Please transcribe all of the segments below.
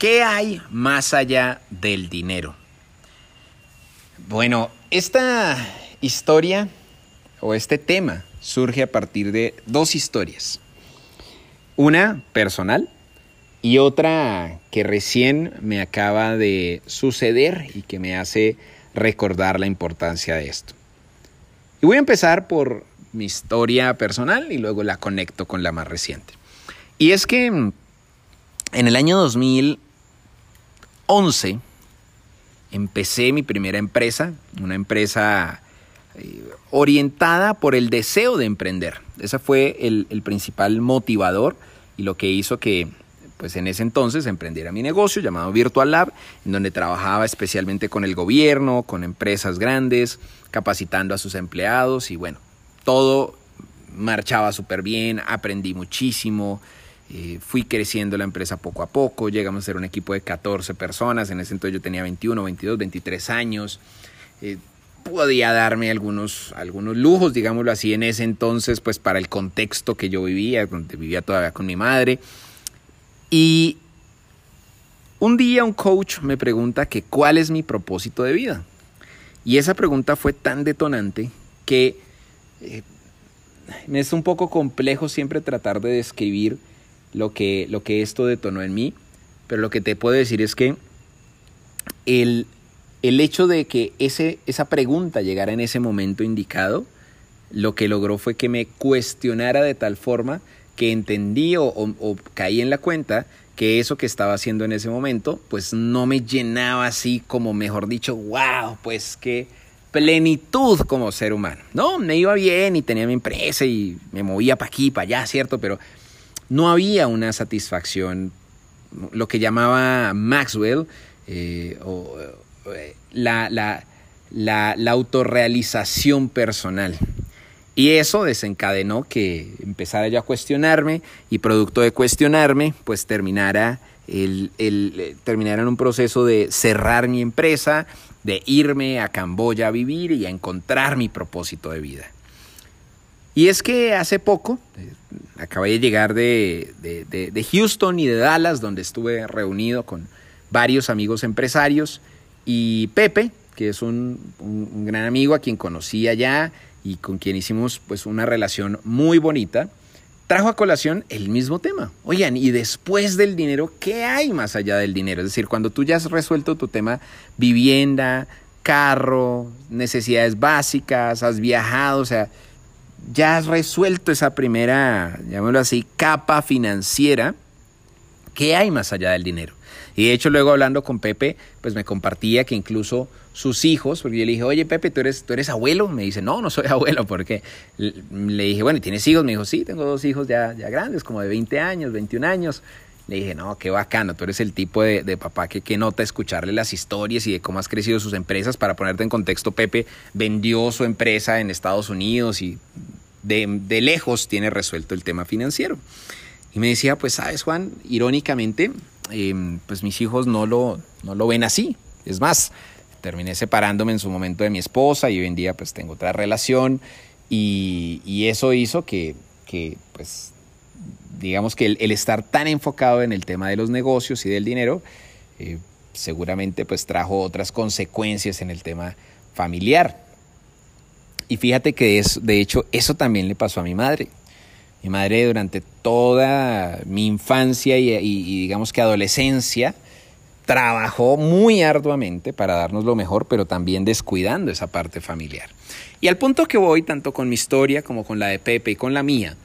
¿Qué hay más allá del dinero? Bueno, esta historia o este tema surge a partir de dos historias. Una personal y otra que recién me acaba de suceder y que me hace recordar la importancia de esto. Y voy a empezar por mi historia personal y luego la conecto con la más reciente. Y es que en el año 2011 empecé mi primera empresa, una empresa eh, orientada por el deseo de emprender. Ese fue el, principal motivador y lo que hizo que pues en ese entonces emprendiera mi negocio llamado Virtual Lab, en donde trabajaba especialmente con el gobierno, con empresas grandes, capacitando a sus empleados y bueno, todo marchaba súper bien, aprendí muchísimo, eh, fui creciendo la empresa poco a poco, llegamos a ser un equipo de 14 personas, en ese entonces yo tenía 21, 22, 23 años. Eh, podía darme algunos, algunos lujos, digámoslo así, en ese entonces, pues para el contexto que yo vivía, donde vivía todavía con mi madre. Y un día un coach me pregunta que cuál es mi propósito de vida. Y esa pregunta fue tan detonante que eh, me es un poco complejo siempre tratar de describir lo que, lo que esto detonó en mí, pero lo que te puedo decir es que el, el hecho de que ese, esa pregunta llegara en ese momento indicado, lo que logró fue que me cuestionara de tal forma que entendí o, caí en la cuenta que eso que estaba haciendo en ese momento, pues no me llenaba así como, mejor dicho, wow, pues qué plenitud como ser humano. No, me iba bien y tenía mi empresa y me movía para aquí, para allá, ¿cierto? Pero no había una satisfacción, lo que llamaba Maxwell, eh, o, eh, la, la, la, la autorrealización personal. Y eso desencadenó que empezara yo a cuestionarme y producto de cuestionarme, pues terminara, el, el, terminara en un proceso de cerrar mi empresa, de irme a Camboya a vivir y a encontrar mi propósito de vida. Y es que hace poco, eh, acabé de llegar de, de, de, Houston y de Dallas, donde estuve reunido con varios amigos empresarios, y Pepe, que es un, un, gran amigo a quien conocí allá, y con quien hicimos pues una relación muy bonita, trajo a colación el mismo tema. Oigan, y después del dinero, ¿qué hay más allá del dinero? Es decir, cuando tú ya has resuelto tu tema vivienda, carro, necesidades básicas, has viajado, o sea, ya has resuelto esa primera, llamémoslo así, capa financiera, ¿qué hay más allá del dinero? Y de hecho luego hablando con Pepe, pues me compartía que incluso sus hijos, porque yo le dije, oye Pepe, ¿tú eres, ¿tú eres abuelo? Me dice, no, no soy abuelo, porque le dije, bueno, ¿tienes hijos? Me dijo, sí, tengo dos hijos ya, ya grandes, como de 20 años, 21 años. Le dije, no, qué bacano, tú eres el tipo de, papá que, que, nota escucharle las historias y de cómo has crecido sus empresas. Para ponerte en contexto, Pepe vendió su empresa en Estados Unidos y de, de lejos tiene resuelto el tema financiero. Y me decía, pues sabes Juan, irónicamente, eh, pues mis hijos no lo, no lo ven así. Es más, terminé separándome en su momento de mi esposa y hoy en día pues tengo otra relación y, y eso hizo que, que, pues digamos que el, estar tan enfocado en el tema de los negocios y del dinero eh, seguramente pues trajo otras consecuencias en el tema familiar. Y fíjate que es, de hecho eso también le pasó a mi madre. Mi madre durante toda mi infancia y, y, y digamos que adolescencia, trabajó muy arduamente para darnos lo mejor, pero también descuidando esa parte familiar. Y al punto que voy, tanto con mi historia como con la de Pepe y con la mía,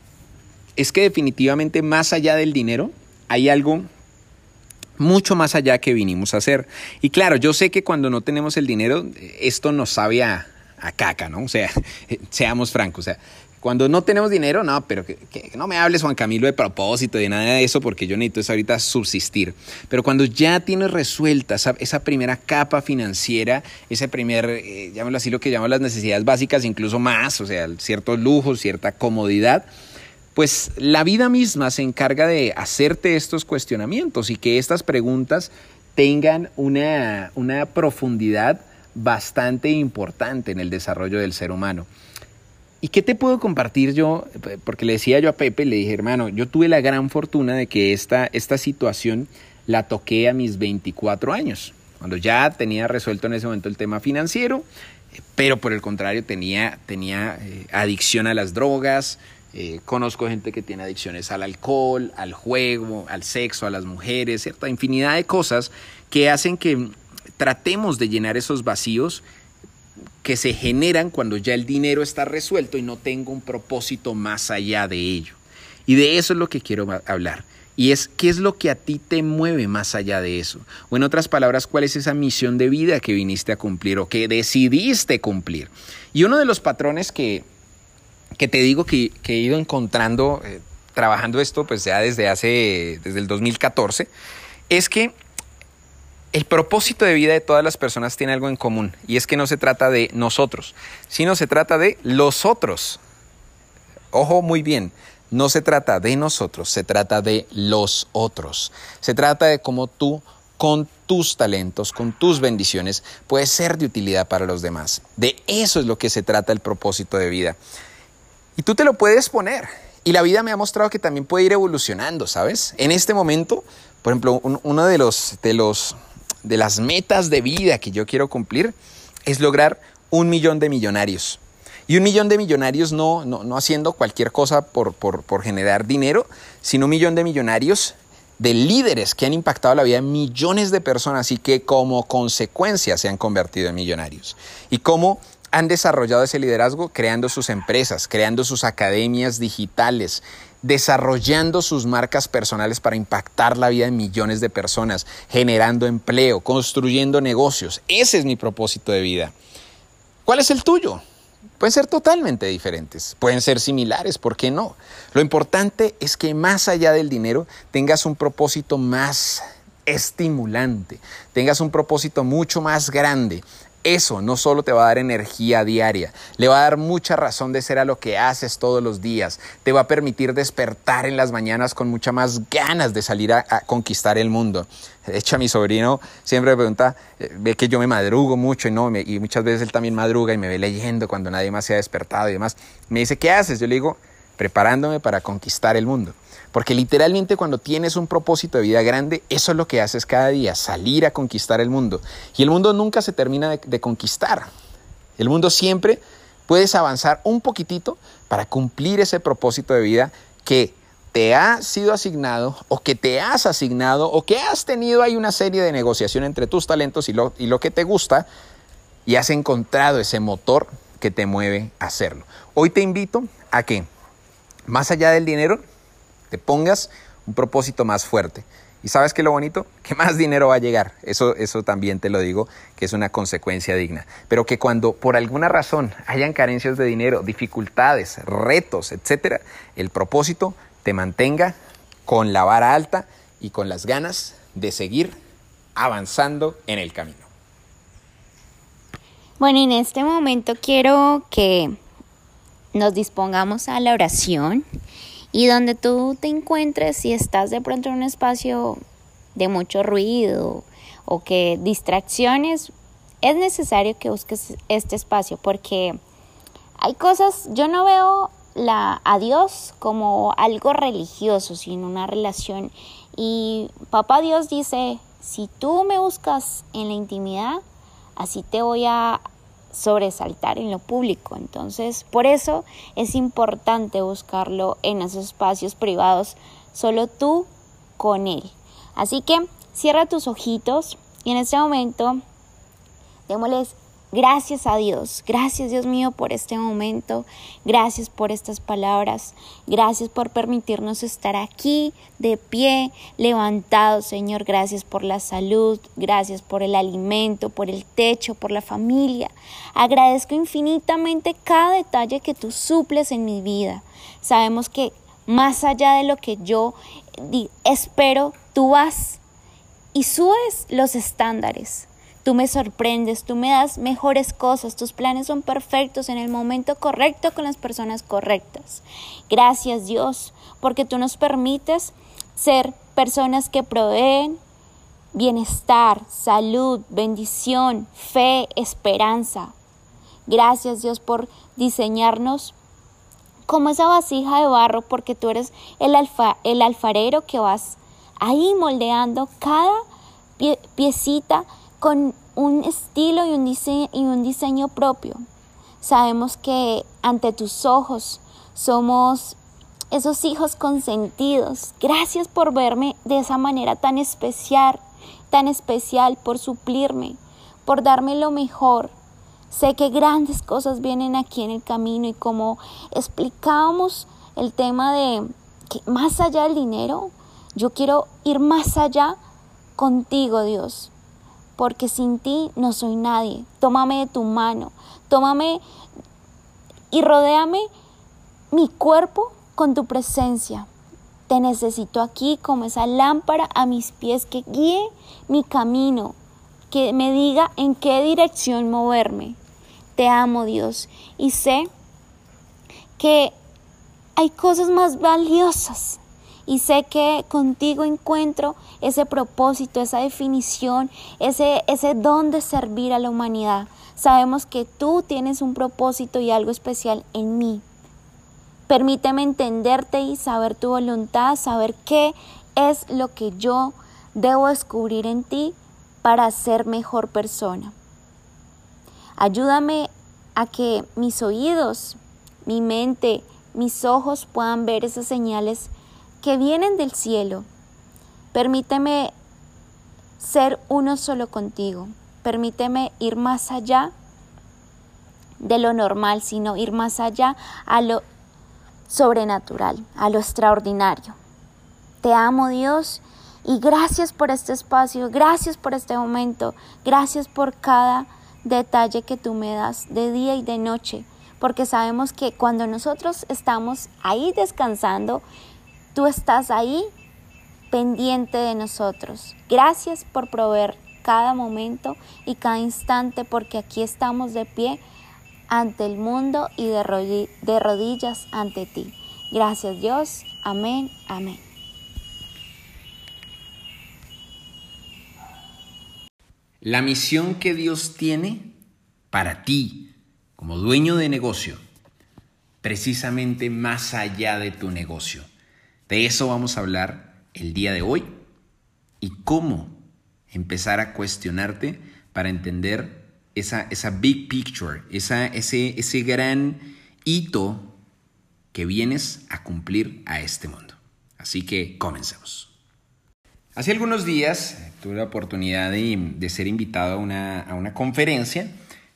es que definitivamente más allá del dinero hay algo mucho más allá que vinimos a hacer. Y claro, yo sé que cuando no tenemos el dinero, esto nos sabe a, a caca, ¿no? O sea, seamos francos, o sea, cuando no tenemos dinero, no, pero que, no me hables, Juan Camilo, de propósito, de nada de eso, porque yo necesito ahorita subsistir. Pero cuando ya tienes resuelta esa, esa primera capa financiera, ese primer, eh, llámalo así, lo que llamamos las necesidades básicas, incluso más, o sea, ciertos lujos, cierta comodidad, pues la vida misma se encarga de hacerte estos cuestionamientos y que estas preguntas tengan una, una profundidad bastante importante en el desarrollo del ser humano. ¿Y qué te puedo compartir yo? Porque le decía yo a Pepe, le dije, hermano, yo tuve la gran fortuna de que esta, esta situación la toqué a mis 24 años, cuando ya tenía resuelto en ese momento el tema financiero, pero por el contrario tenía, tenía eh, adicción a las drogas, eh, conozco gente que tiene adicciones al alcohol, al juego, al sexo, a las mujeres, cierta infinidad de cosas que hacen que tratemos de llenar esos vacíos que se generan cuando ya el dinero está resuelto y no tengo un propósito más allá de ello. Y de eso es lo que quiero hablar. Y es qué es lo que a ti te mueve más allá de eso. O en otras palabras, cuál es esa misión de vida que viniste a cumplir o que decidiste cumplir. Y uno de los patrones que, que te digo que, he ido encontrando eh, trabajando esto, pues ya desde hace, desde el 2014, es que el propósito de vida de todas las personas tiene algo en común. Y es que no se trata de nosotros, sino se trata de los otros. Ojo muy bien, no se trata de nosotros, se trata de los otros. Se trata de cómo tú con tus talentos, con tus bendiciones, puedes ser de utilidad para los demás. De eso es lo que se trata el propósito de vida. Y tú te lo puedes poner. Y la vida me ha mostrado que también puede ir evolucionando, ¿sabes? En este momento, por ejemplo, uno de los, de los de las metas de vida que yo quiero cumplir es lograr un millón de millonarios. Y un millón de millonarios no, no, haciendo cualquier cosa por, por, por generar dinero, sino un millón de millonarios de líderes que han impactado la vida de millones de personas y que como consecuencia se han convertido en millonarios. Y cómo han desarrollado ese liderazgo creando sus empresas, creando sus academias digitales, desarrollando sus marcas personales para impactar la vida de millones de personas, generando empleo, construyendo negocios. Ese es mi propósito de vida. ¿Cuál es el tuyo? Pueden ser totalmente diferentes, pueden ser similares, ¿por qué no? Lo importante es que más allá del dinero tengas un propósito más estimulante, tengas un propósito mucho más grande, eso no solo te va a dar energía diaria, le va a dar mucha razón de ser a lo que haces todos los días, te va a permitir despertar en las mañanas con mucha más ganas de salir a, conquistar el mundo. De hecho, a mi sobrino siempre me pregunta, eh, ve que yo me madrugo mucho y, no, y muchas veces él también madruga y me ve leyendo cuando nadie más se ha despertado y demás. Me dice, ¿qué haces? Yo le digo, preparándome para conquistar el mundo. Porque literalmente cuando tienes un propósito de vida grande, eso es lo que haces cada día, salir a conquistar el mundo. Y el mundo nunca se termina de, conquistar. El mundo siempre puedes avanzar un poquitito para cumplir ese propósito de vida que te ha sido asignado o que te has asignado o que has tenido ahí una serie de negociación entre tus talentos y lo, y lo que te gusta y has encontrado ese motor que te mueve a hacerlo. Hoy te invito a que, más allá del dinero, te pongas un propósito más fuerte. ¿Y sabes qué es lo bonito? Que más dinero va a llegar. Eso, eso también te lo digo, que es una consecuencia digna. Pero que cuando por alguna razón hayan carencias de dinero, dificultades, retos, etcétera, el propósito te mantenga con la vara alta y con las ganas de seguir avanzando en el camino. Bueno, en este momento quiero que nos dispongamos a la oración y donde tú te encuentres, si estás de pronto en un espacio de mucho ruido o que distracciones, es necesario que busques este espacio porque hay cosas, yo no veo la, a Dios como algo religioso, sino una relación. Y papá Dios dice, si tú me buscas en la intimidad, así te voy a sobresaltar en lo público. Entonces, por eso es importante buscarlo en esos espacios privados, solo tú con él. Así que cierra tus ojitos y en este momento démosles Gracias a Dios, gracias Dios mío por este momento, gracias por estas palabras, gracias por permitirnos estar aquí de pie, levantados Señor, gracias por la salud, gracias por el alimento, por el techo, por la familia. Agradezco infinitamente cada detalle que tú suples en mi vida. Sabemos que más allá de lo que yo espero, tú vas y subes los estándares. Tú me sorprendes, tú me das mejores cosas, tus planes son perfectos en el momento correcto con las personas correctas. Gracias Dios, porque tú nos permites ser personas que proveen bienestar, salud, bendición, fe, esperanza. Gracias Dios por diseñarnos como esa vasija de barro, porque tú eres el, el alfarero que vas ahí moldeando cada piecita con un estilo y un, diseño, y un diseño propio. Sabemos que ante tus ojos somos esos hijos consentidos. Gracias por verme de esa manera tan especial, tan especial, por suplirme, por darme lo mejor. Sé que grandes cosas vienen aquí en el camino y como explicábamos el tema de que más allá del dinero, yo quiero ir más allá contigo, Dios, porque sin ti no soy nadie. Tómame de tu mano, tómame y rodéame mi cuerpo con tu presencia. Te necesito aquí como esa lámpara a mis pies que guíe mi camino, que me diga en qué dirección moverme. Te amo Dios y sé que hay cosas más valiosas y sé que contigo encuentro ese propósito, esa definición, ese, ese don de servir a la humanidad. Sabemos que tú tienes un propósito y algo especial en mí. Permíteme entenderte y saber tu voluntad, saber qué es lo que yo debo descubrir en ti para ser mejor persona. Ayúdame a que mis oídos, mi mente, mis ojos puedan ver esas señales que vienen del cielo. Permíteme ser uno solo contigo. Permíteme ir más allá de lo normal, sino ir más allá a lo sobrenatural, a lo extraordinario. Te amo Dios y gracias por este espacio, gracias por este momento, gracias por cada detalle que tú me das de día y de noche, porque sabemos que cuando nosotros estamos ahí descansando, tú estás ahí pendiente de nosotros. Gracias por proveer cada momento y cada instante, porque aquí estamos de pie ante el mundo y de, de rodillas ante ti. Gracias Dios. Amén, amén. La misión que Dios tiene para ti como dueño de negocio, precisamente más allá de tu negocio. De eso vamos a hablar el día de hoy y cómo empezar a cuestionarte para entender esa, esa big picture, esa, ese, ese gran hito que vienes a cumplir a este mundo. Así que comencemos. Hace algunos días tuve la oportunidad de, ser invitado a una, a una, conferencia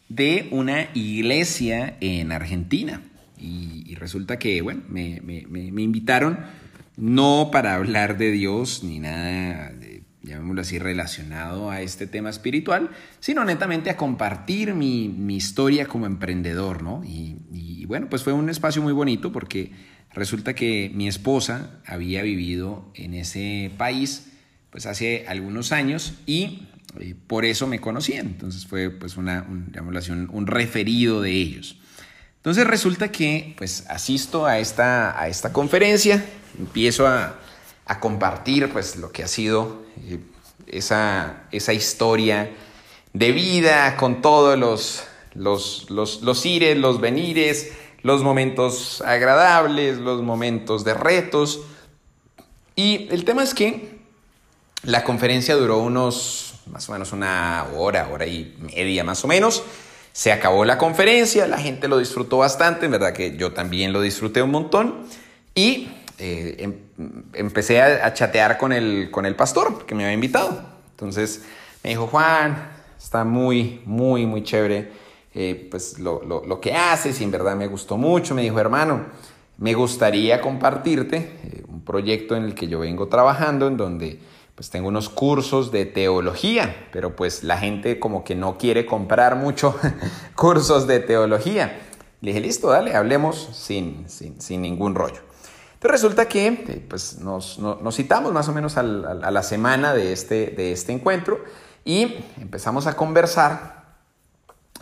de una iglesia en Argentina. Y, resulta que, bueno, me, me, me, invitaron no para hablar de Dios ni nada llamémoslo así, relacionado a este tema espiritual, sino netamente a compartir mi, historia como emprendedor, ¿no? Y, bueno, pues fue un espacio muy bonito porque resulta que mi esposa había vivido en ese país pues hace algunos años y eh, por eso me conocían, entonces fue pues una, un, así, un, referido de ellos. Entonces resulta que pues asisto a esta, a esta conferencia, empiezo a, a compartir pues lo que ha sido eh, esa, esa, historia de vida con todos los, los, los, los ires, los venires, los momentos agradables, los momentos de retos. Y el tema es que la conferencia duró unos, más o menos una hora, hora y media más o menos. Se acabó la conferencia, la gente lo disfrutó bastante, en verdad que yo también lo disfruté un montón. Y eh, em, empecé a, chatear con el, con el pastor que me había invitado. Entonces me dijo, Juan, está muy, muy, muy chévere eh, pues lo, lo, lo, que haces y en verdad me gustó mucho. Me dijo, hermano, me gustaría compartirte eh, un proyecto en el que yo vengo trabajando, en donde pues tengo unos cursos de teología, pero pues la gente como que no quiere comprar mucho cursos de teología. Le dije, listo, dale, hablemos sin, sin, sin ningún rollo. Resulta que pues, nos, citamos más o menos a la semana de este, de este encuentro y empezamos a conversar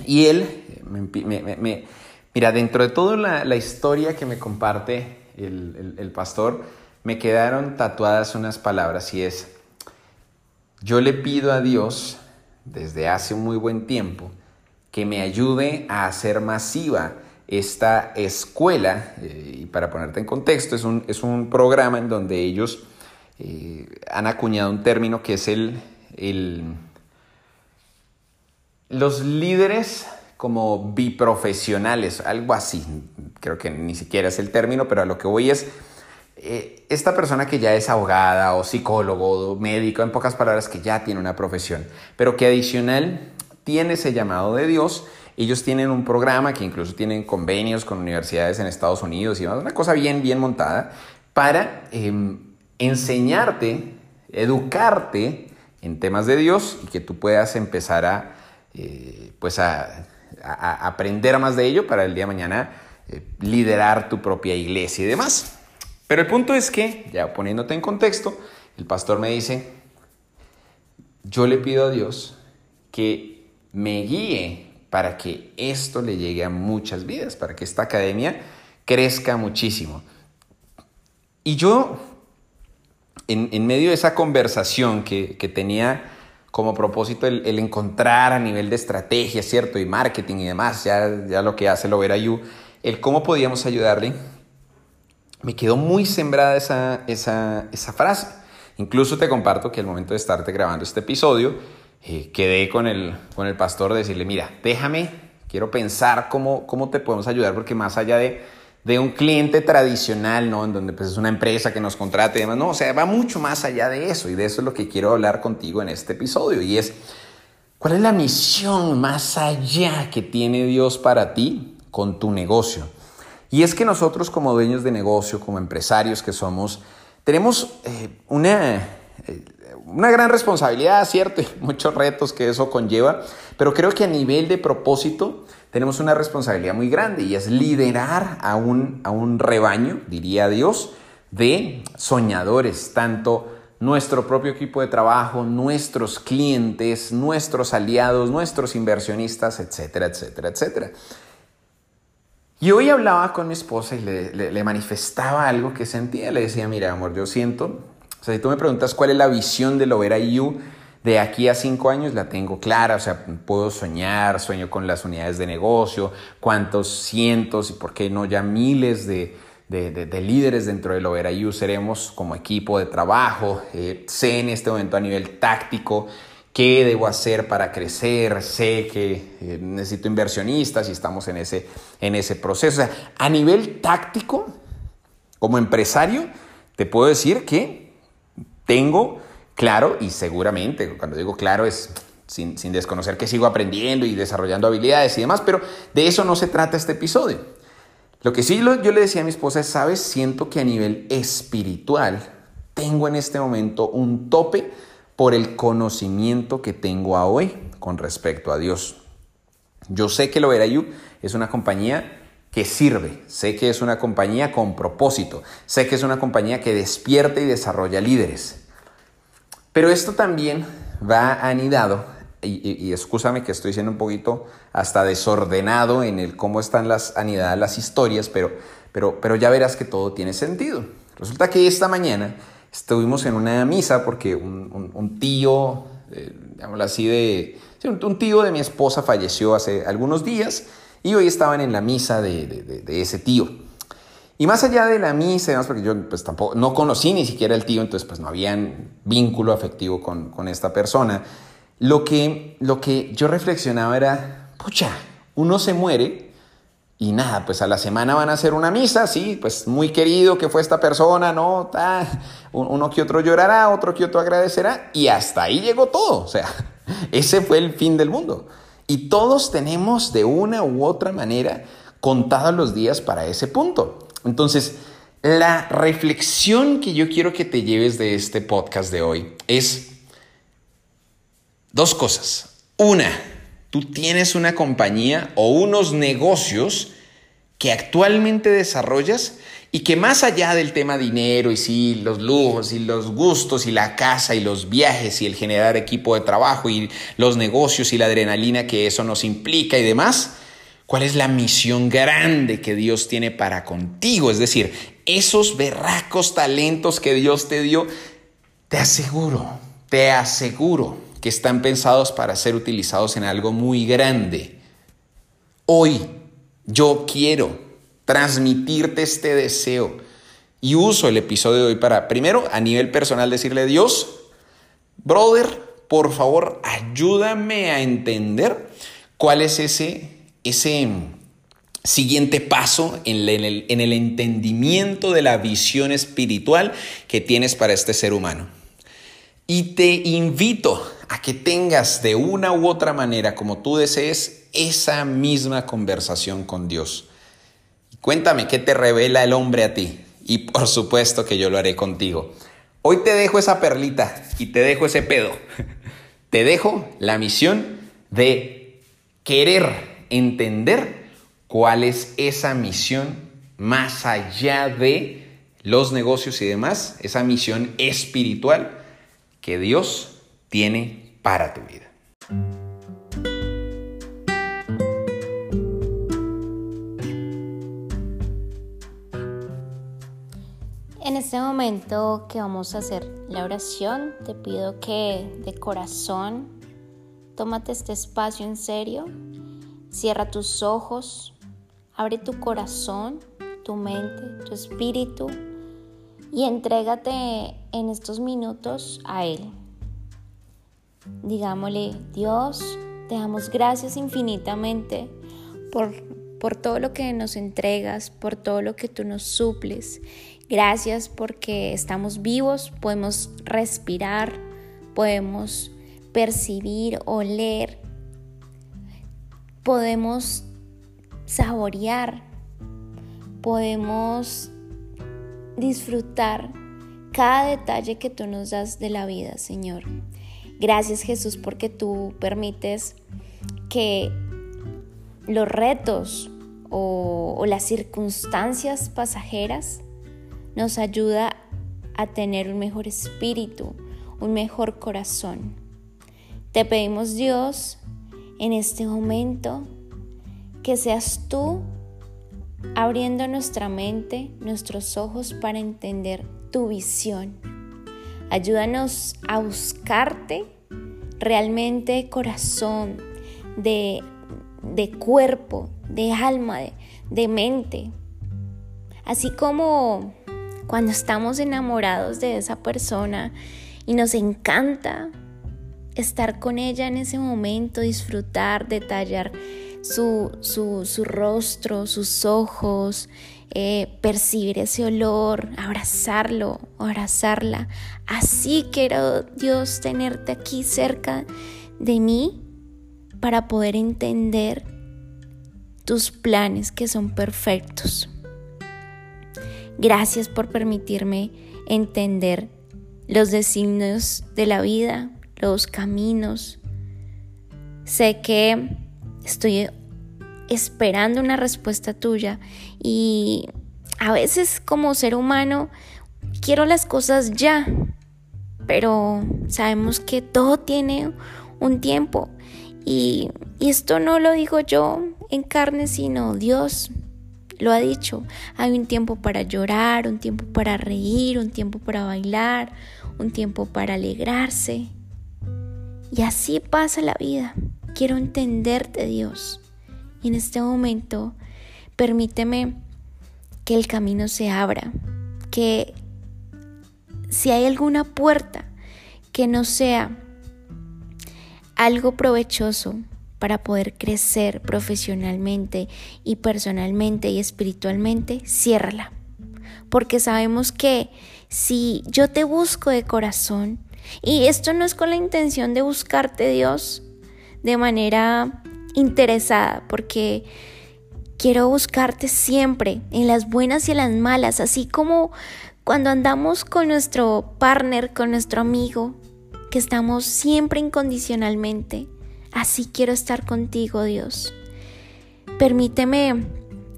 y él, eh, me, mira, dentro de toda la, historia que me comparte el, pastor, me quedaron tatuadas unas palabras y es, yo le pido a Dios desde hace un muy buen tiempo que me ayude a hacer masiva esta escuela, eh, y para ponerte en contexto, es un, es un programa en donde ellos eh, han acuñado un término que es el, el los líderes como biprofesionales, algo así, creo que ni siquiera es el término, pero a lo que voy es eh, esta persona que ya es abogada o psicólogo o médico, en pocas palabras, que ya tiene una profesión, pero que adicional tiene ese llamado de Dios. Ellos tienen un programa que incluso tienen convenios con universidades en Estados Unidos y una cosa bien, bien montada para em, enseñarte, educarte en temas de Dios y que tú puedas empezar a, eh, pues a, aprender más de ello para el día de mañana eh, liderar tu propia iglesia y demás. Pero el punto es que, ya poniéndote en contexto, el pastor me dice, yo le pido a Dios que me guíe para que esto le llegue a muchas vidas, para que esta academia crezca muchísimo. Y yo, en, medio de esa conversación que, tenía como propósito el, encontrar a nivel de estrategia, ¿cierto? Y marketing y demás, ya, ya lo que hace lo You, el cómo podíamos ayudarle, me quedó muy sembrada esa, esa, esa frase. Incluso te comparto que al momento de estarte grabando este episodio, quedé con el, con el pastor de decirle, mira, déjame, quiero pensar cómo, cómo te podemos ayudar, porque más allá de, de un cliente tradicional, ¿no? En donde pues, es una empresa que nos contrate y demás, no, o sea, va mucho más allá de eso, y de eso es lo que quiero hablar contigo en este episodio, y es, ¿cuál es la misión más allá que tiene Dios para ti con tu negocio? Y es que nosotros como dueños de negocio, como empresarios que somos, tenemos eh, una, eh, una gran responsabilidad, ¿cierto? Y muchos retos que eso conlleva, pero creo que a nivel de propósito tenemos una responsabilidad muy grande y es liderar a un, a un rebaño, diría Dios, de soñadores, tanto nuestro propio equipo de trabajo, nuestros clientes, nuestros aliados, nuestros inversionistas, etcétera, etcétera, etcétera. Y hoy hablaba con mi esposa y le, manifestaba algo que sentía. Le decía, mira, amor, yo siento, si tú me preguntas cuál es la visión de Lovera You de aquí a cinco años, la tengo clara. O sea, puedo soñar, sueño con las unidades de negocio, cuántos cientos y por qué no ya miles de, líderes dentro de Lovera You seremos como equipo de trabajo. Eh, sé en este momento a nivel táctico qué debo hacer para crecer, sé que eh, necesito inversionistas y estamos en ese, en ese proceso. O sea, a nivel táctico, como empresario, te puedo decir que tengo claro y seguramente, cuando digo claro es sin, desconocer que sigo aprendiendo y desarrollando habilidades y demás, pero de eso no se trata este episodio. Lo que sí yo le decía a mi esposa es, sabes, siento que a nivel espiritual tengo en este momento un tope por el conocimiento que tengo hoy con respecto a Dios. Yo sé que lo You es una compañía que sirve, sé que es una compañía con propósito, sé que es una compañía que despierta y desarrolla líderes. Pero esto también va anidado, y, y, escúchame que estoy siendo un poquito hasta desordenado en el cómo están las anidadas las historias, pero, pero, pero ya verás que todo tiene sentido. Resulta que esta mañana estuvimos en una misa porque un, tío, eh, así, de, un, tío de mi esposa falleció hace algunos días y hoy estaban en la misa de, ese tío. Y más allá de la misa, además porque yo pues tampoco, no conocí ni siquiera el tío, entonces pues no había vínculo afectivo con, con esta persona, lo que, lo que yo reflexionaba era, pucha, uno se muere y nada, pues a la semana van a hacer una misa, sí, pues muy querido que fue esta persona, ¿no? uno que otro llorará, otro que otro agradecerá, y hasta ahí llegó todo. O sea, ese fue el fin del mundo. Y todos tenemos de una u otra manera contados los días para ese punto. Entonces, la reflexión que yo quiero que te lleves de este podcast de hoy es dos cosas. Una, tú tienes una compañía o unos negocios que actualmente desarrollas y que más allá del tema dinero y sí, los lujos y los gustos y la casa y los viajes y el generar equipo de trabajo y los negocios y la adrenalina que eso nos implica y demás, ¿cuál es la misión grande que Dios tiene para contigo? Es decir, esos berracos talentos que Dios te dio, te aseguro, te aseguro que están pensados para ser utilizados en algo muy grande. Hoy yo quiero transmitirte este deseo Y uso el episodio de hoy para, primero, a nivel personal, decirle Dios, brother, por favor, ayúdame a entender cuál es ese, ese siguiente paso en el, en el entendimiento de la visión espiritual que tienes para este ser humano. Y te invito a que tengas de una u otra manera, como tú desees, esa misma conversación con Dios. Cuéntame qué te revela el hombre a ti. Y por supuesto que yo lo haré contigo. Hoy te dejo esa perlita y te dejo ese pedo. Te dejo la misión de querer entender cuál es esa misión más allá de los negocios y demás, esa misión espiritual que Dios tiene para tu vida. Este momento que vamos a hacer la oración, te pido que de corazón tómate este espacio en serio, cierra tus ojos, abre tu corazón, tu mente, tu espíritu y entrégate en estos minutos a Él. Digámosle, Dios, te damos gracias infinitamente por, por todo lo que nos entregas, por todo lo que tú nos suples Gracias porque estamos vivos, podemos respirar, podemos percibir, oler, podemos saborear, podemos disfrutar cada detalle que tú nos das de la vida, Señor. Gracias Jesús porque tú permites que los retos o, o las circunstancias pasajeras nos ayuda a tener un mejor espíritu, un mejor corazón. Te pedimos Dios en este momento que seas tú abriendo nuestra mente, nuestros ojos para entender tu visión. Ayúdanos a buscarte realmente de corazón, de, de cuerpo, de alma, de, de mente. Así como cuando estamos enamorados de esa persona y nos encanta estar con ella en ese momento, disfrutar, detallar su, su, rostro, sus ojos, eh, percibir ese olor, abrazarlo, abrazarla. Así quiero Dios tenerte aquí cerca de mí para poder entender tus planes que son perfectos. Gracias por permitirme entender los designios de la vida, los caminos. Sé que estoy esperando una respuesta tuya y a veces como ser humano quiero las cosas ya, pero sabemos que todo tiene un tiempo y, y esto no lo digo yo en carne, sino Dios lo ha dicho. Hay un tiempo para llorar, un tiempo para reír, un tiempo para bailar, un tiempo para alegrarse. Y así pasa la vida. Quiero entenderte, Dios. Y en este momento, permíteme que el camino se abra, que si hay alguna puerta que no sea algo provechoso para poder crecer profesionalmente y personalmente y espiritualmente, ciérrala. Porque sabemos que si yo te busco de corazón, y esto no es con la intención de buscarte Dios de manera interesada, porque quiero buscarte siempre, en las buenas y en las malas, así como cuando andamos con nuestro partner, con nuestro amigo, que estamos siempre incondicionalmente Así quiero estar contigo, Dios. Permíteme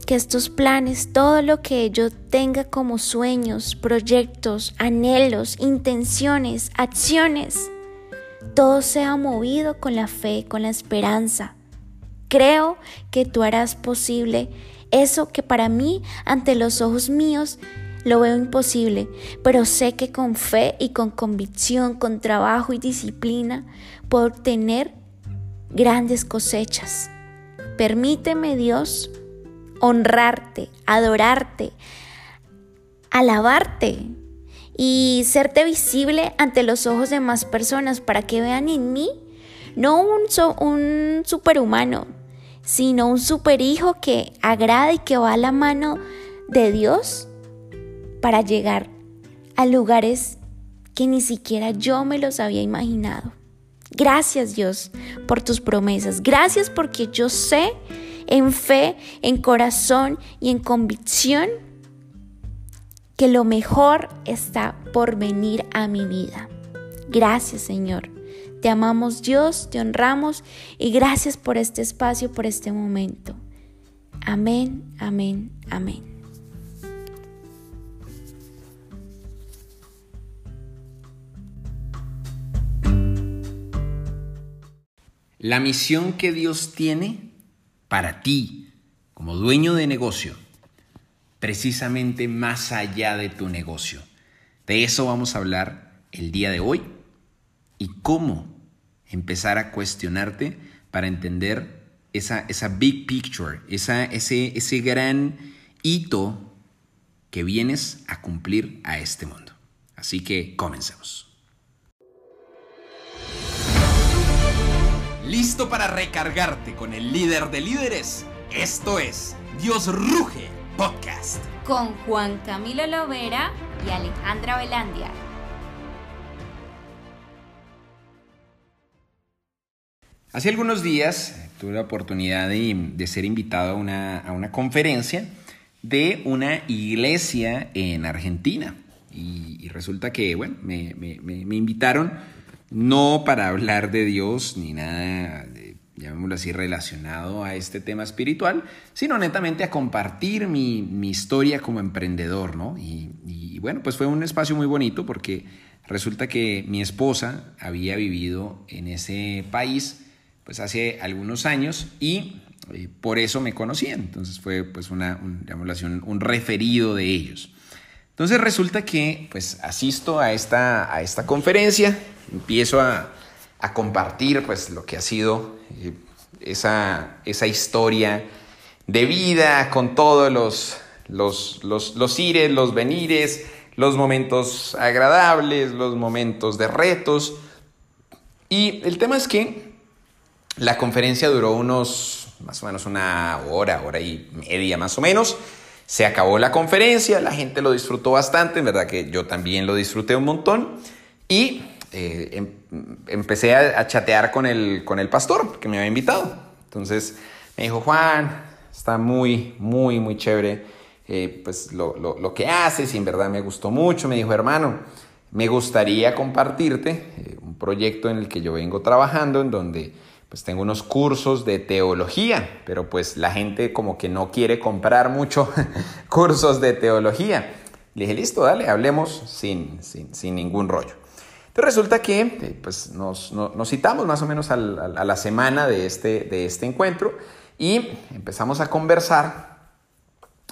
que estos planes, todo lo que yo tenga como sueños, proyectos, anhelos, intenciones, acciones, todo sea movido con la fe, con la esperanza. Creo que tú harás posible eso que para mí, ante los ojos míos, lo veo imposible, pero sé que con fe y con convicción, con trabajo y disciplina, puedo obtener grandes cosechas. Permíteme, Dios, honrarte, adorarte, alabarte y serte visible ante los ojos de más personas para que vean en mí no un, superhumano, sino un superhijo que agrada y que va a la mano de Dios para llegar a lugares que ni siquiera yo me los había imaginado. Gracias Dios por tus promesas. Gracias porque yo sé en fe, en corazón y en convicción que lo mejor está por venir a mi vida. Gracias Señor. Te amamos Dios, te honramos y gracias por este espacio, por este momento. Amén, amén, amén. La misión que Dios tiene para ti como dueño de negocio, precisamente más allá de tu negocio. De eso vamos a hablar el día de hoy y cómo empezar a cuestionarte para entender esa, esa big picture, esa, ese, ese gran hito que vienes a cumplir a este mundo. Así que comencemos. ¿Listo para recargarte con el líder de líderes? Esto es Dios Ruge Podcast. Con Juan Camilo Lovera y Alejandra Velandia. Hace algunos días tuve la oportunidad de, ser invitado a una, conferencia de una iglesia en Argentina. Y, resulta que, bueno, me, me invitaron no para hablar de Dios ni nada, llamémoslo así, relacionado a este tema espiritual, sino netamente a compartir mi, historia como emprendedor, ¿no? Y, bueno, pues fue un espacio muy bonito porque resulta que mi esposa había vivido en ese país pues hace algunos años y eh, por eso me conocían. Entonces fue pues una, un, así, un referido de ellos. Entonces resulta que pues asisto a esta, a esta conferencia, empiezo a, compartir pues lo que ha sido eh, esa, esa, historia de vida con todos los, los, los, los ires, los venires, los momentos agradables, los momentos de retos. Y el tema es que la conferencia duró unos, más o menos una hora, hora y media más o menos. Se acabó la conferencia, la gente lo disfrutó bastante, en verdad que yo también lo disfruté un montón. Y eh, em, empecé a, chatear con el, con el pastor que me había invitado. Entonces me dijo, Juan, está muy, muy, muy chévere eh, pues lo, lo, que haces y en verdad me gustó mucho. Me dijo, hermano, me gustaría compartirte eh, un proyecto en el que yo vengo trabajando, en donde pues tengo unos cursos de teología, pero pues la gente como que no quiere comprar mucho cursos de teología. Le dije, listo, dale, hablemos sin, sin, sin ningún rollo resulta que eh, pues nos, citamos más o menos a la semana de este, de este encuentro y empezamos a conversar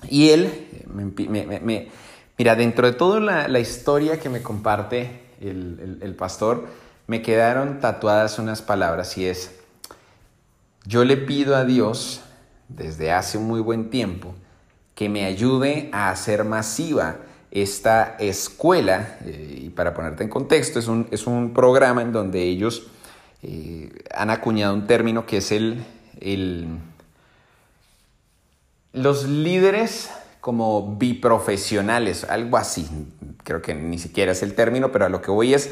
y él, eh, mira, dentro de toda la, historia que me comparte el, el pastor, me quedaron tatuadas unas palabras y es, yo le pido a Dios desde hace un muy buen tiempo que me ayude a hacer masiva esta escuela, eh, y para ponerte en contexto, es un, es un programa en donde ellos eh, han acuñado un término que es el, el los líderes como biprofesionales, algo así, creo que ni siquiera es el término, pero a lo que voy es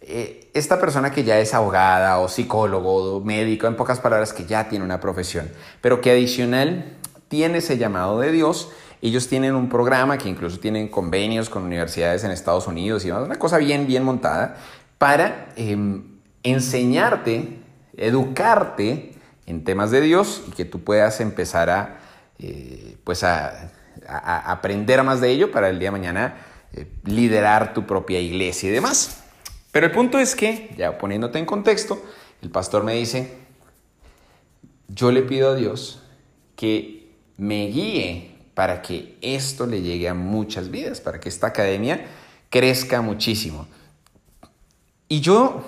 eh, esta persona que ya es abogada o psicólogo o médico, en pocas palabras, que ya tiene una profesión, pero que adicional tiene ese llamado de Dios ellos tienen un programa que incluso tienen convenios con universidades en Estados Unidos y una cosa bien, bien montada para em, enseñarte, educarte en temas de Dios y que tú puedas empezar a, eh, pues a, aprender más de ello para el día de mañana eh, liderar tu propia iglesia y demás. Pero el punto es que, ya poniéndote en contexto, el pastor me dice, yo le pido a Dios que me guíe para que esto le llegue a muchas vidas, para que esta academia crezca muchísimo. Y yo,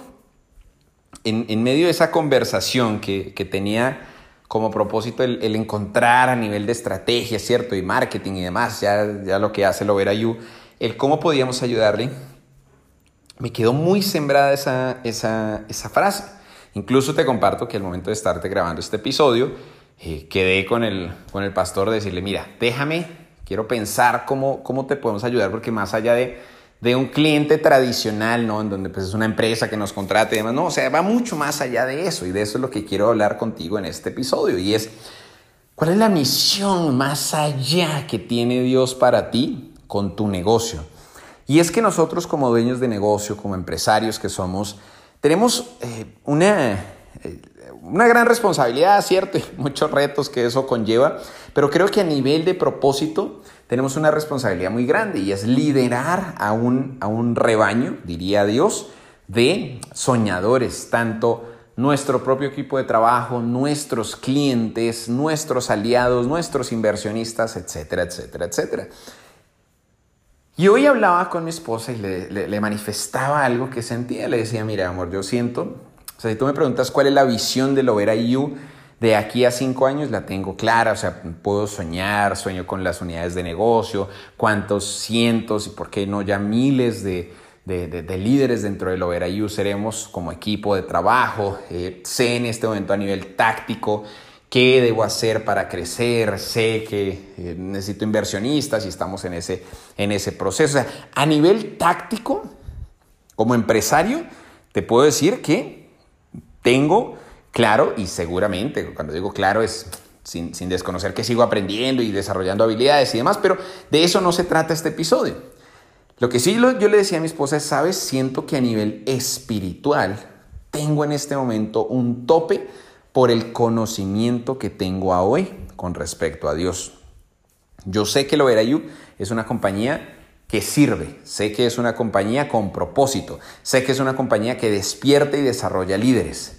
en, medio de esa conversación que, tenía como propósito el, encontrar a nivel de estrategia, ¿cierto? Y marketing y demás, ya, ya lo que hace lo You, el cómo podíamos ayudarle, me quedó muy sembrada esa, esa, esa frase. Incluso te comparto que al momento de estarte grabando este episodio, eh, quedé con el, con el pastor de decirle, mira, déjame, quiero pensar cómo, cómo te podemos ayudar, porque más allá de de un cliente tradicional, ¿no? En donde pues es una empresa que nos contrate y demás. No, o sea, va mucho más allá de eso y de eso es lo que quiero hablar contigo en este episodio y es, ¿cuál es la misión más allá que tiene Dios para ti con tu negocio? Y es que nosotros como dueños de negocio, como empresarios que somos, tenemos eh, una, eh, una gran responsabilidad, ¿cierto? Y muchos retos que eso conlleva, pero creo que a nivel de propósito, tenemos una responsabilidad muy grande y es liderar a un, a un rebaño, diría Dios, de soñadores, tanto nuestro propio equipo de trabajo, nuestros clientes, nuestros aliados, nuestros inversionistas, etcétera, etcétera, etcétera. Y hoy hablaba con mi esposa y le, le manifestaba algo que sentía. Le decía, mira, amor, yo siento, o sea, si tú me preguntas cuál es la visión de Lovera You, de aquí a cinco años la tengo clara, o sea, puedo soñar, sueño con las unidades de negocio, cuántos cientos y por qué no ya miles de, líderes dentro del Overayu seremos como equipo de trabajo, eh, sé en este momento a nivel táctico qué debo hacer para crecer, sé que eh, necesito inversionistas y estamos en ese, en ese proceso. O sea, a nivel táctico, como empresario, te puedo decir que tengo claro y seguramente, cuando digo claro es sin, desconocer que sigo aprendiendo y desarrollando habilidades y demás, pero de eso no se trata este episodio. Lo que sí yo le decía a mi esposa es, sabes, siento que a nivel espiritual tengo en este momento un tope por el conocimiento que tengo hoy con respecto a Dios. Yo sé que lo Verayu es una compañía que sirve, sé que es una compañía con propósito, sé que es una compañía que despierta y desarrolla líderes.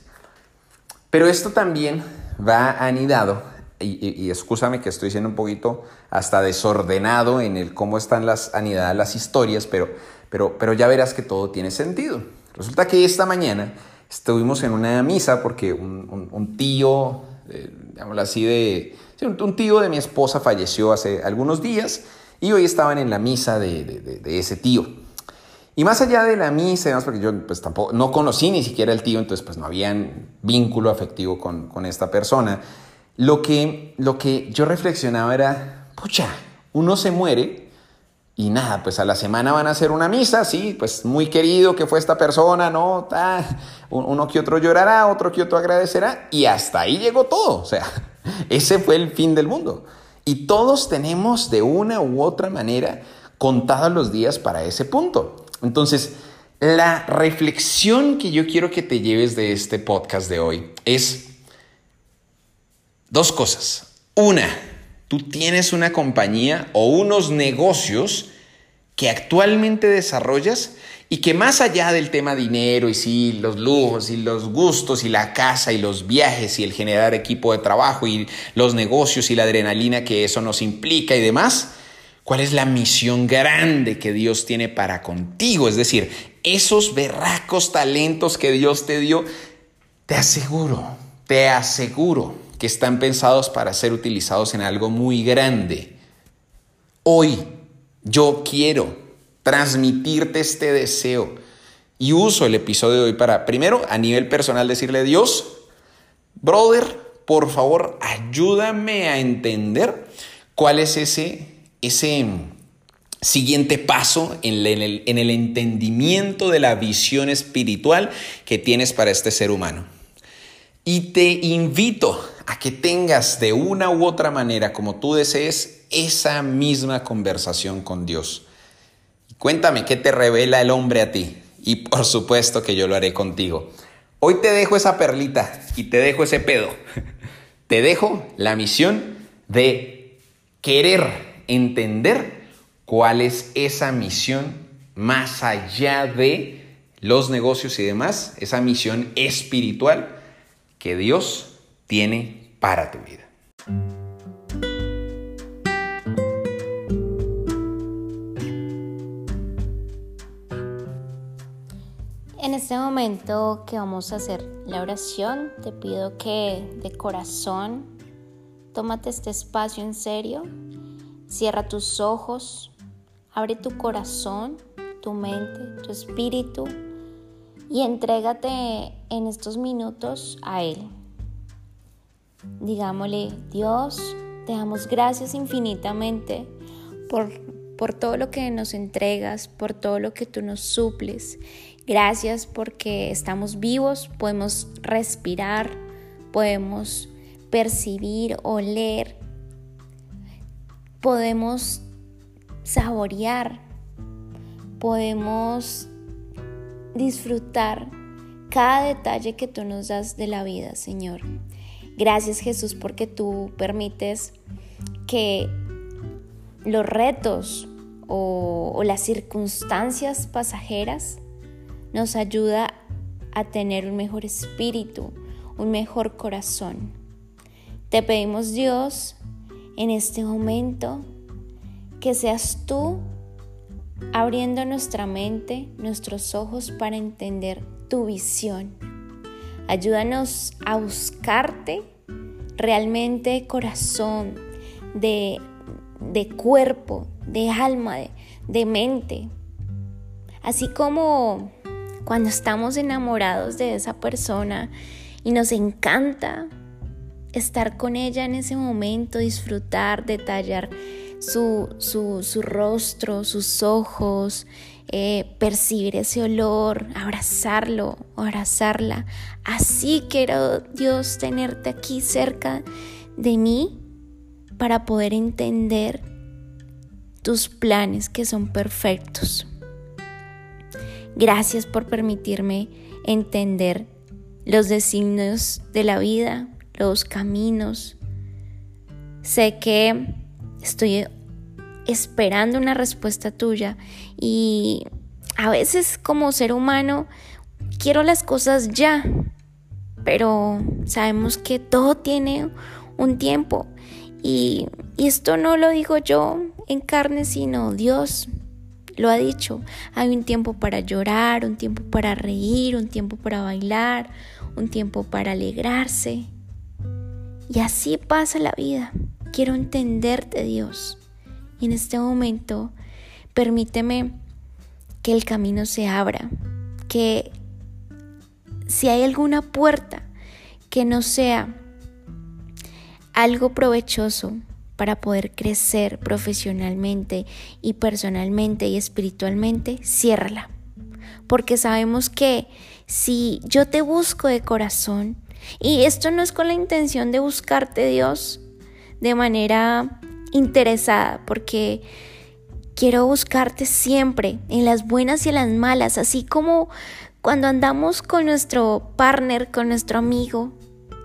Pero esto también va anidado, y, y, escúchame que estoy siendo un poquito hasta desordenado en el cómo están las anidadas las historias, pero, pero, pero ya verás que todo tiene sentido. Resulta que esta mañana estuvimos en una misa porque un, tío, eh, así, de, un, tío de mi esposa falleció hace algunos días y hoy estaban en la misa de, de ese tío. Y más allá de la misa y demás, porque yo pues tampoco, no conocí ni siquiera el tío, entonces pues no había vínculo afectivo con, con esta persona. Lo que, lo que yo reflexionaba era, pucha, uno se muere y nada, pues a la semana van a hacer una misa, sí, pues muy querido que fue esta persona, ¿no? uno que otro llorará, otro que otro agradecerá y hasta ahí llegó todo, o sea, ese fue el fin del mundo. Y todos tenemos de una u otra manera contados los días para ese punto. Entonces, la reflexión que yo quiero que te lleves de este podcast de hoy es dos cosas. Una, tú tienes una compañía o unos negocios que actualmente desarrollas y que más allá del tema dinero y sí, los lujos y los gustos y la casa y los viajes y el generar equipo de trabajo y los negocios y la adrenalina que eso nos implica y demás, ¿Cuál es la misión grande que Dios tiene para contigo? Es decir, esos berracos talentos que Dios te dio, te aseguro, te aseguro que están pensados para ser utilizados en algo muy grande. Hoy yo quiero transmitirte este deseo y uso el episodio de hoy para, primero, a nivel personal, decirle, Dios, brother, por favor, ayúdame a entender cuál es ese ese siguiente paso en el, en el entendimiento de la visión espiritual que tienes para este ser humano. Y te invito a que tengas de una u otra manera, como tú desees, esa misma conversación con Dios. Cuéntame qué te revela el hombre a ti. Y por supuesto que yo lo haré contigo. Hoy te dejo esa perlita y te dejo ese pedo. Te dejo la misión de querer entender cuál es esa misión más allá de los negocios y demás, esa misión espiritual que Dios tiene para tu vida. En este momento que vamos a hacer la oración, te pido que de corazón tómate este espacio en serio, cierra tus ojos, abre tu corazón, tu mente, tu espíritu y entrégate en estos minutos a Él. Digámosle, Dios, te damos gracias infinitamente por, por todo lo que nos entregas, por todo lo que tú nos suples Gracias porque estamos vivos, podemos respirar, podemos percibir, oler, podemos saborear, podemos disfrutar cada detalle que tú nos das de la vida, Señor. Gracias Jesús porque tú permites que los retos o, o las circunstancias pasajeras nos ayuda a tener un mejor espíritu, un mejor corazón. Te pedimos Dios en este momento que seas tú abriendo nuestra mente, nuestros ojos para entender tu visión. Ayúdanos a buscarte realmente corazón, de, de cuerpo, de alma, de, de mente. Así como cuando estamos enamorados de esa persona y nos encanta estar con ella en ese momento, disfrutar, detallar su, su, rostro, sus ojos, eh, percibir ese olor, abrazarlo, abrazarla. Así quiero Dios tenerte aquí cerca de mí para poder entender tus planes que son perfectos. Gracias por permitirme entender los designios de la vida, los caminos. Sé que estoy esperando una respuesta tuya y a veces como ser humano quiero las cosas ya, pero sabemos que todo tiene un tiempo y, y esto no lo digo yo en carne, sino Dios lo ha dicho, hay un tiempo para llorar, un tiempo para reír, un tiempo para bailar, un tiempo para alegrarse. Y así pasa la vida. Quiero entenderte, Dios. Y en este momento, permíteme que el camino se abra, que si hay alguna puerta que no sea algo provechoso para poder crecer profesionalmente y personalmente y espiritualmente, ciérrala. Porque sabemos que si yo te busco de corazón, y esto no es con la intención de buscarte Dios de manera interesada, porque quiero buscarte siempre, en las buenas y en las malas, así como cuando andamos con nuestro partner, con nuestro amigo,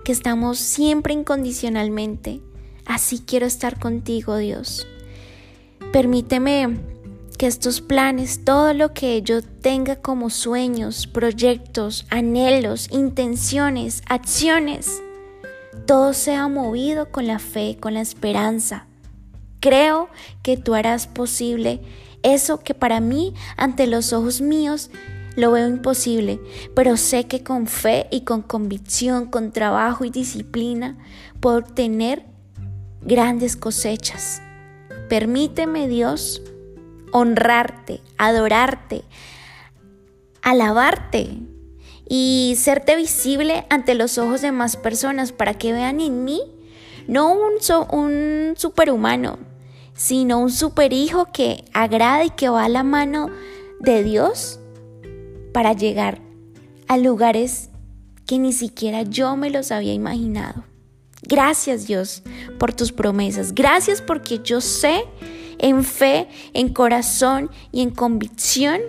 que estamos siempre incondicionalmente. Así quiero estar contigo, Dios. Permíteme que estos planes, todo lo que yo tenga como sueños, proyectos, anhelos, intenciones, acciones, todo sea movido con la fe, con la esperanza. Creo que tú harás posible eso que para mí, ante los ojos míos, lo veo imposible, pero sé que con fe y con convicción, con trabajo y disciplina, puedo obtener grandes cosechas. Permíteme, Dios, honrarte, adorarte, alabarte y serte visible ante los ojos de más personas para que vean en mí no un, superhumano, sino un superhijo que agrada y que va a la mano de Dios para llegar a lugares que ni siquiera yo me los había imaginado. Gracias Dios por tus promesas. Gracias porque yo sé en fe, en corazón y en convicción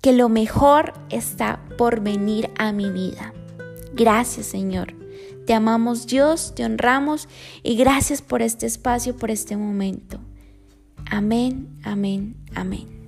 que lo mejor está por venir a mi vida. Gracias Señor. Te amamos Dios, te honramos y gracias por este espacio, por este momento. Amén, amén, amén.